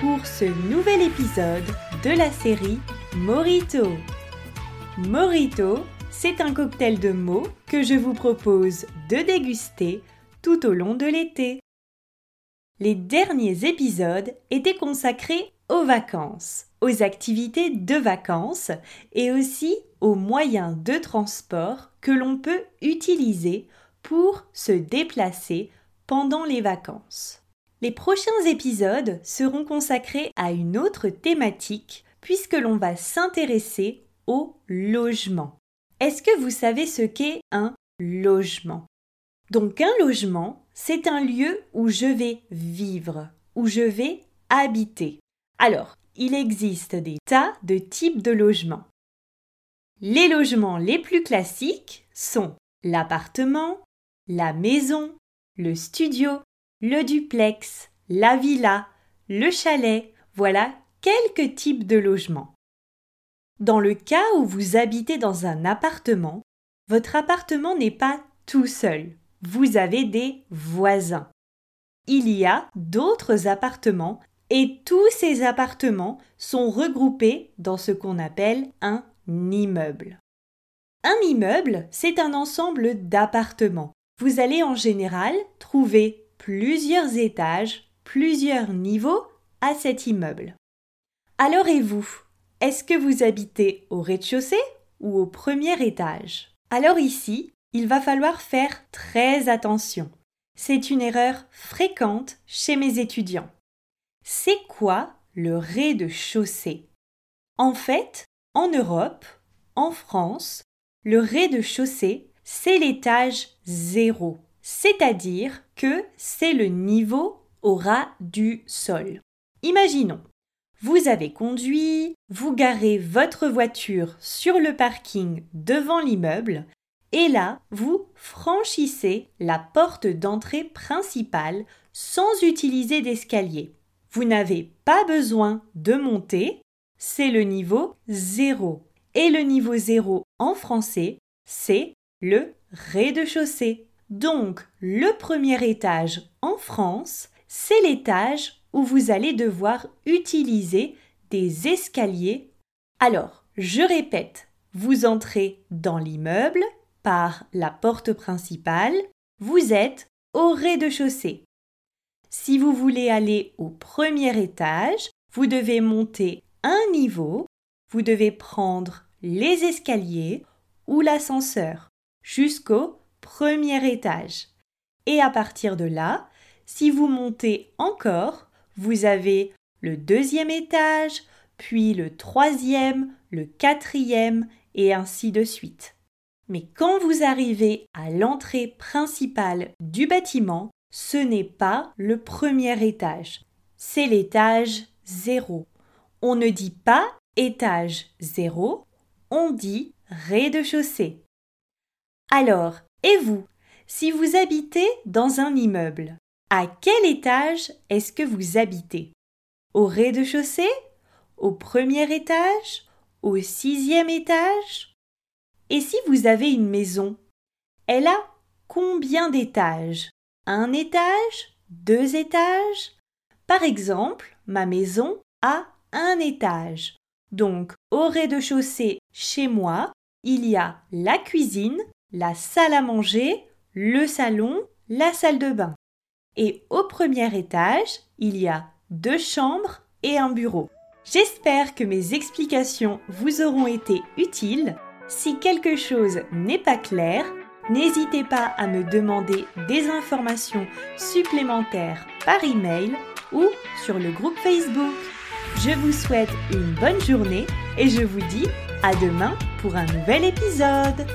pour ce nouvel épisode de la série Morito. Morito, c'est un cocktail de mots que je vous propose de déguster tout au long de l'été. Les derniers épisodes étaient consacrés aux vacances, aux activités de vacances et aussi aux moyens de transport que l'on peut utiliser pour se déplacer pendant les vacances. Les prochains épisodes seront consacrés à une autre thématique puisque l'on va s'intéresser au logement. Est-ce que vous savez ce qu'est un logement? Donc un logement, c'est un lieu où je vais vivre, où je vais habiter. Alors, il existe des tas de types de logements. Les logements les plus classiques sont l'appartement, la maison, le studio, le duplex, la villa, le chalet, voilà quelques types de logements. Dans le cas où vous habitez dans un appartement, votre appartement n'est pas tout seul. Vous avez des voisins. Il y a d'autres appartements et tous ces appartements sont regroupés dans ce qu'on appelle un immeuble. Un immeuble, c'est un ensemble d'appartements. Vous allez en général trouver plusieurs étages, plusieurs niveaux à cet immeuble. Alors et vous Est-ce que vous habitez au rez-de-chaussée ou au premier étage? Alors ici, il va falloir faire très attention. C'est une erreur fréquente chez mes étudiants. C'est quoi le rez-de-chaussée? En fait, en Europe, en France, le rez-de-chaussée, c'est l'étage zéro c'est-à-dire que c'est le niveau au ras du sol. Imaginons, vous avez conduit, vous garez votre voiture sur le parking devant l'immeuble, et là, vous franchissez la porte d'entrée principale sans utiliser d'escalier. Vous n'avez pas besoin de monter, c'est le niveau 0. Et le niveau 0 en français, c'est le rez-de-chaussée. Donc, le premier étage en France, c'est l'étage où vous allez devoir utiliser des escaliers. Alors, je répète, vous entrez dans l'immeuble par la porte principale, vous êtes au rez-de-chaussée. Si vous voulez aller au premier étage, vous devez monter un niveau, vous devez prendre les escaliers ou l'ascenseur jusqu'au premier étage. Et à partir de là, si vous montez encore, vous avez le deuxième étage, puis le troisième, le quatrième, et ainsi de suite. Mais quand vous arrivez à l'entrée principale du bâtiment, ce n'est pas le premier étage, c'est l'étage zéro. On ne dit pas étage zéro, on dit rez-de-chaussée. Alors, et vous, si vous habitez dans un immeuble, à quel étage est-ce que vous habitez? Au rez-de-chaussée? Au premier étage? Au sixième étage? Et si vous avez une maison, elle a combien d'étages? Un étage? Deux étages? Par exemple, ma maison a un étage. Donc, au rez-de-chaussée, chez moi, il y a la cuisine, la salle à manger, le salon, la salle de bain. Et au premier étage, il y a deux chambres et un bureau. J'espère que mes explications vous auront été utiles. Si quelque chose n'est pas clair, n'hésitez pas à me demander des informations supplémentaires par email ou sur le groupe Facebook. Je vous souhaite une bonne journée et je vous dis à demain pour un nouvel épisode.